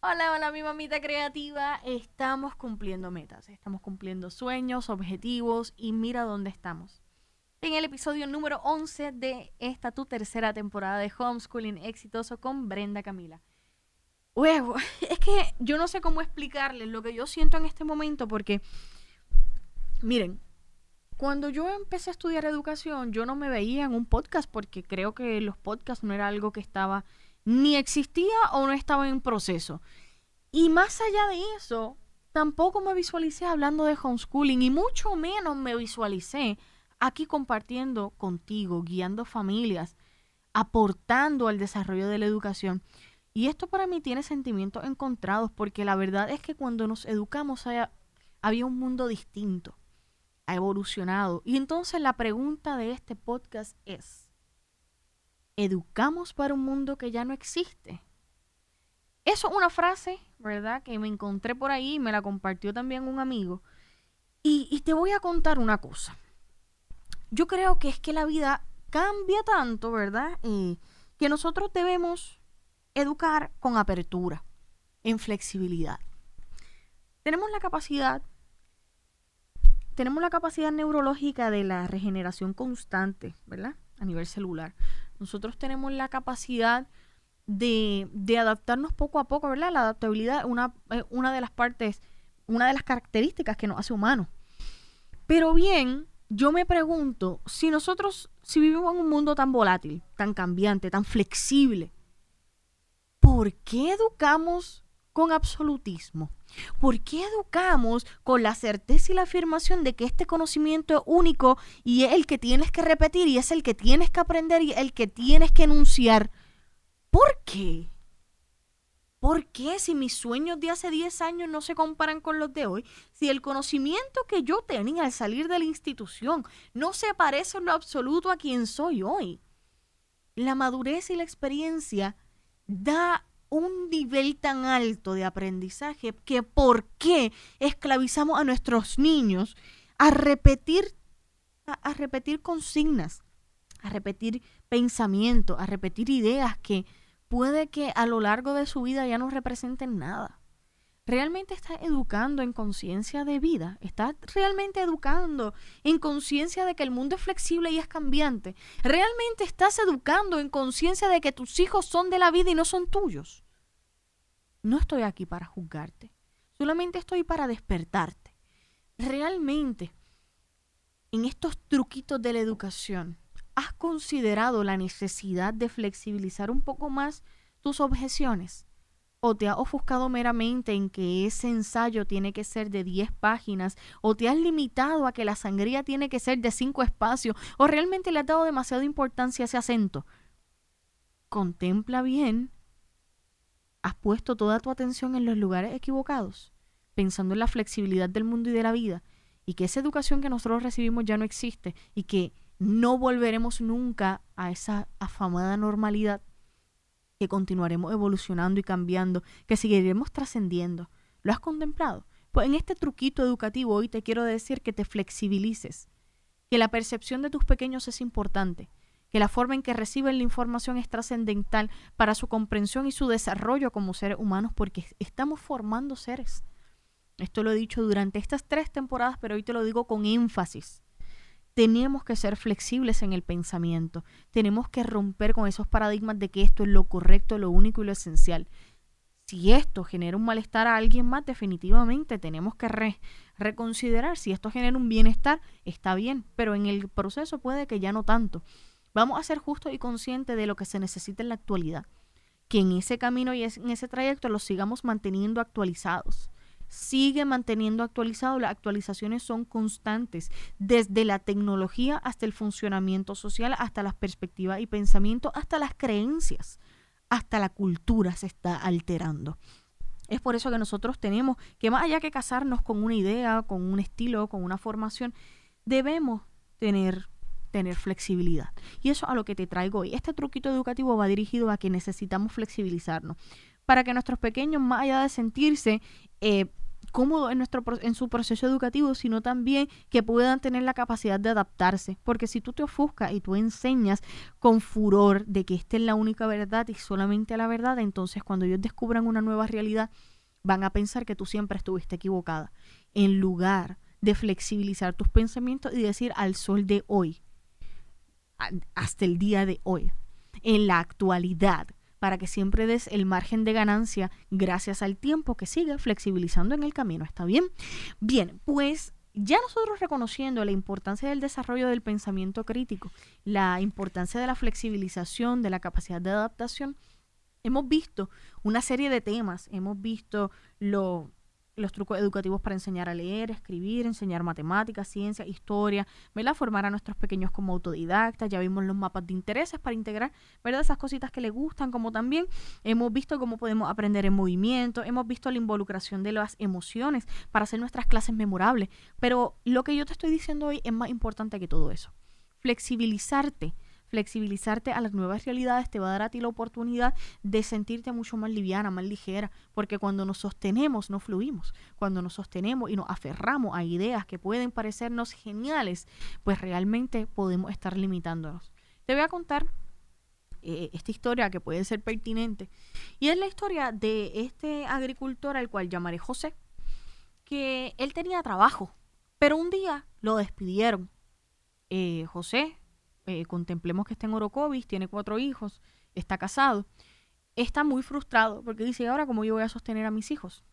Hola, hola mi mamita creativa. Estamos cumpliendo metas, estamos cumpliendo sueños, objetivos y mira dónde estamos. En el episodio número 11 de esta tu tercera temporada de Homeschooling Exitoso con Brenda Camila. Huevo, es que yo no sé cómo explicarles lo que yo siento en este momento porque, miren, cuando yo empecé a estudiar educación, yo no me veía en un podcast porque creo que los podcasts no era algo que estaba ni existía o no estaba en proceso. Y más allá de eso, tampoco me visualicé hablando de homeschooling y mucho menos me visualicé aquí compartiendo contigo, guiando familias, aportando al desarrollo de la educación. Y esto para mí tiene sentimientos encontrados porque la verdad es que cuando nos educamos había un mundo distinto, ha evolucionado. Y entonces la pregunta de este podcast es, educamos para un mundo que ya no existe. Eso es una frase, ¿verdad? Que me encontré por ahí y me la compartió también un amigo. Y, te voy a contar una cosa. Yo creo que es que la vida cambia tanto, ¿verdad? que nosotros debemos educar con apertura, en flexibilidad. Tenemos la capacidad, tenemos la capacidad neurológica de la regeneración constante, ¿verdad? A nivel celular nosotros tenemos la capacidad de, adaptarnos poco a poco, ¿verdad? La adaptabilidad es una, una de las partes, una de las características que nos hace humanos. Pero bien, yo me pregunto, si nosotros, si vivimos en un mundo tan volátil, tan cambiante, tan flexible, ¿por qué educamos con absolutismo? ¿Por qué educamos con la certeza y la afirmación de que este conocimiento es único y es el que tienes que repetir y es el que tienes que aprender y el que tienes que enunciar? ¿Por qué? ¿Por qué si mis sueños de hace 10 años no se comparan con los de hoy? Si el conocimiento que yo tenía al salir de la institución no se parece en lo absoluto a quien soy hoy. La madurez y la experiencia da un nivel tan alto de aprendizaje que por qué esclavizamos a nuestros niños a repetir, a, repetir consignas, a repetir pensamientos, a repetir ideas que puede que a lo largo de su vida ya no representen nada. ¿Realmente estás educando en conciencia de vida? ¿Estás realmente educando en conciencia de que el mundo es flexible y es cambiante? ¿Realmente estás educando en conciencia de que tus hijos son de la vida y no son tuyos? No estoy aquí para juzgarte, solamente estoy para despertarte. Realmente, en estos truquitos de la educación, ¿has considerado la necesidad de flexibilizar un poco más tus objeciones? O te has ofuscado meramente en que ese ensayo tiene que ser de 10 páginas, o te has limitado a que la sangría tiene que ser de 5 espacios, o realmente le has dado demasiada importancia a ese acento. Contempla bien, has puesto toda tu atención en los lugares equivocados, pensando en la flexibilidad del mundo y de la vida, y que esa educación que nosotros recibimos ya no existe, y que no volveremos nunca a esa afamada normalidad que continuaremos evolucionando y cambiando, que seguiremos trascendiendo. ¿Lo has contemplado? Pues en este truquito educativo hoy te quiero decir que te flexibilices, que la percepción de tus pequeños es importante, que la forma en que reciben la información es trascendental para su comprensión y su desarrollo como seres humanos, porque estamos formando seres. Esto lo he dicho durante estas tres temporadas, pero hoy te lo digo con énfasis tenemos que ser flexibles en el pensamiento, tenemos que romper con esos paradigmas de que esto es lo correcto, lo único y lo esencial. Si esto genera un malestar a alguien más, definitivamente tenemos que reconsiderar. Si esto genera un bienestar, está bien, pero en el proceso puede que ya no tanto. Vamos a ser justos y conscientes de lo que se necesita en la actualidad. Que en ese camino y en ese trayecto los sigamos manteniendo actualizados sigue manteniendo actualizado. Las actualizaciones son constantes, desde la tecnología hasta el funcionamiento social, hasta las perspectivas y pensamientos, hasta las creencias, hasta la cultura se está alterando. Es por eso que nosotros tenemos que más allá que casarnos con una idea, con un estilo, con una formación, debemos tener tener flexibilidad. Y eso a lo que te traigo hoy. Este truquito educativo va dirigido a que necesitamos flexibilizarnos para que nuestros pequeños, más allá de sentirse eh, cómodos en, nuestro, en su proceso educativo, sino también que puedan tener la capacidad de adaptarse. Porque si tú te ofuscas y tú enseñas con furor de que esta es la única verdad y solamente la verdad, entonces cuando ellos descubran una nueva realidad, van a pensar que tú siempre estuviste equivocada. En lugar de flexibilizar tus pensamientos y decir al sol de hoy, hasta el día de hoy, en la actualidad, para que siempre des el margen de ganancia gracias al tiempo que sigue flexibilizando en el camino. ¿Está bien? Bien, pues ya nosotros reconociendo la importancia del desarrollo del pensamiento crítico, la importancia de la flexibilización, de la capacidad de adaptación, hemos visto una serie de temas, hemos visto lo, los trucos educativos para enseñar a leer, escribir, enseñar matemáticas, ciencia, historia, ¿verdad? Formar a nuestros pequeños como autodidactas, ya vimos los mapas de intereses para integrar, ¿verdad? Esas cositas que les gustan, como también hemos visto cómo podemos aprender en movimiento, hemos visto la involucración de las emociones para hacer nuestras clases memorables, pero lo que yo te estoy diciendo hoy es más importante que todo eso. Flexibilizarte flexibilizarte a las nuevas realidades te va a dar a ti la oportunidad de sentirte mucho más liviana, más ligera, porque cuando nos sostenemos no fluimos, cuando nos sostenemos y nos aferramos a ideas que pueden parecernos geniales, pues realmente podemos estar limitándonos. Te voy a contar eh, esta historia que puede ser pertinente y es la historia de este agricultor al cual llamaré José, que él tenía trabajo, pero un día lo despidieron. Eh, José eh, contemplemos que está en Orocovis, tiene cuatro hijos, está casado, está muy frustrado porque dice, ahora cómo yo voy a sostener a mis hijos?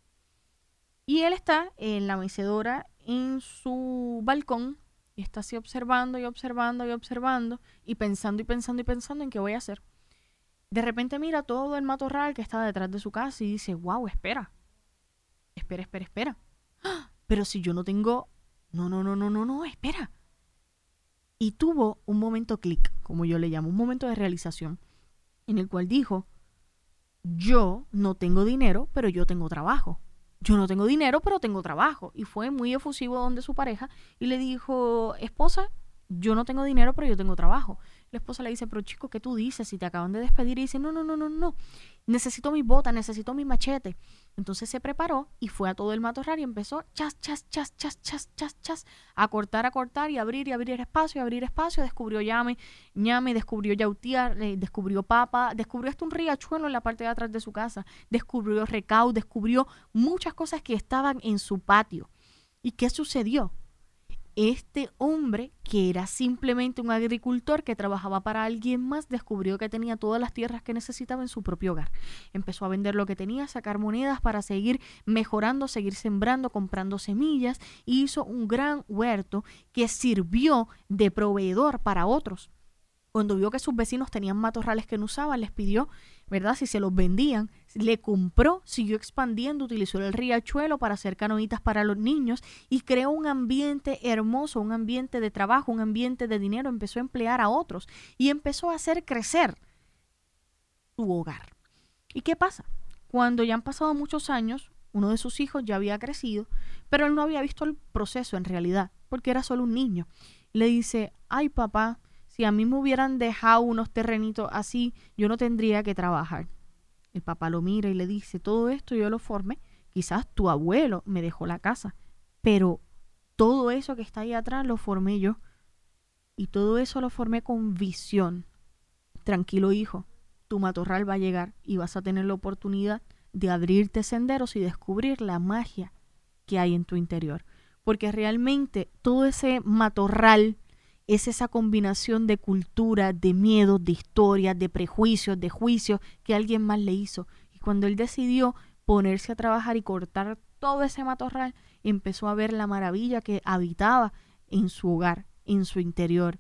Y él está en la mecedora, en su balcón, y está así observando y observando y observando, y pensando y pensando y pensando en qué voy a hacer. De repente mira todo el matorral que está detrás de su casa y dice, wow, espera, espera, espera, espera. ¡Ah! Pero si yo no tengo... No, no, no, no, no, no, espera y tuvo un momento clic, como yo le llamo, un momento de realización, en el cual dijo, yo no tengo dinero, pero yo tengo trabajo. Yo no tengo dinero, pero tengo trabajo. Y fue muy efusivo donde su pareja y le dijo, esposa, yo no tengo dinero, pero yo tengo trabajo. La esposa le dice, pero chico, ¿qué tú dices? Si te acaban de despedir y dice, no, no, no, no, no, necesito mi bota, necesito mi machete. Entonces se preparó y fue a todo el matorral y empezó chas, chas, chas, chas, chas, chas, chas, a cortar, a cortar y abrir y abrir espacio y abrir espacio. Descubrió llame, ñame, descubrió yautiar, eh, descubrió papa, descubrió hasta un riachuelo en la parte de atrás de su casa, descubrió recau, descubrió muchas cosas que estaban en su patio. ¿Y qué sucedió? Este hombre, que era simplemente un agricultor que trabajaba para alguien más, descubrió que tenía todas las tierras que necesitaba en su propio hogar. Empezó a vender lo que tenía, sacar monedas para seguir mejorando, seguir sembrando, comprando semillas, y hizo un gran huerto que sirvió de proveedor para otros. Cuando vio que sus vecinos tenían matorrales que no usaban, les pidió, ¿verdad? Si se los vendían, le compró, siguió expandiendo, utilizó el riachuelo para hacer canoitas para los niños y creó un ambiente hermoso, un ambiente de trabajo, un ambiente de dinero. Empezó a emplear a otros y empezó a hacer crecer su hogar. ¿Y qué pasa? Cuando ya han pasado muchos años, uno de sus hijos ya había crecido, pero él no había visto el proceso en realidad, porque era solo un niño. Le dice, ay papá, si a mí me hubieran dejado unos terrenitos así, yo no tendría que trabajar. El papá lo mira y le dice, todo esto yo lo formé. Quizás tu abuelo me dejó la casa, pero todo eso que está ahí atrás lo formé yo. Y todo eso lo formé con visión. Tranquilo hijo, tu matorral va a llegar y vas a tener la oportunidad de abrirte senderos y descubrir la magia que hay en tu interior. Porque realmente todo ese matorral es esa combinación de cultura, de miedo, de historias, de prejuicios, de juicios que alguien más le hizo. Y cuando él decidió ponerse a trabajar y cortar todo ese matorral, empezó a ver la maravilla que habitaba en su hogar, en su interior.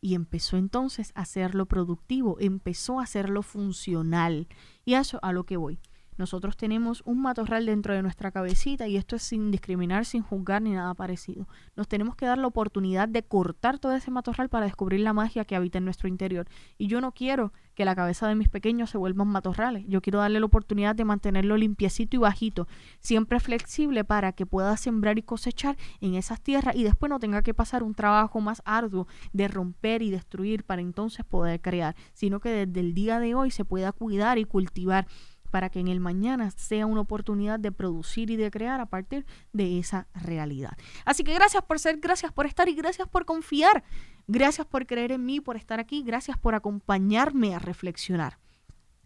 Y empezó entonces a hacerlo productivo, empezó a hacerlo funcional. Y eso a lo que voy. Nosotros tenemos un matorral dentro de nuestra cabecita y esto es sin discriminar, sin juzgar ni nada parecido. Nos tenemos que dar la oportunidad de cortar todo ese matorral para descubrir la magia que habita en nuestro interior. Y yo no quiero que la cabeza de mis pequeños se vuelvan matorrales. Yo quiero darle la oportunidad de mantenerlo limpiecito y bajito, siempre flexible para que pueda sembrar y cosechar en esas tierras y después no tenga que pasar un trabajo más arduo de romper y destruir para entonces poder crear, sino que desde el día de hoy se pueda cuidar y cultivar para que en el mañana sea una oportunidad de producir y de crear a partir de esa realidad. Así que gracias por ser, gracias por estar y gracias por confiar. Gracias por creer en mí, por estar aquí, gracias por acompañarme a reflexionar.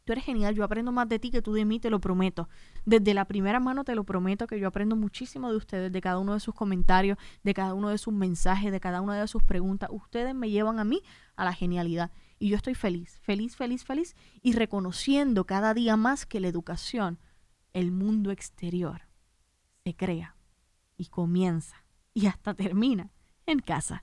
Tú eres genial, yo aprendo más de ti que tú de mí, te lo prometo. Desde la primera mano te lo prometo que yo aprendo muchísimo de ustedes, de cada uno de sus comentarios, de cada uno de sus mensajes, de cada una de sus preguntas. Ustedes me llevan a mí a la genialidad. Y yo estoy feliz, feliz, feliz, feliz y reconociendo cada día más que la educación, el mundo exterior, se crea y comienza y hasta termina en casa.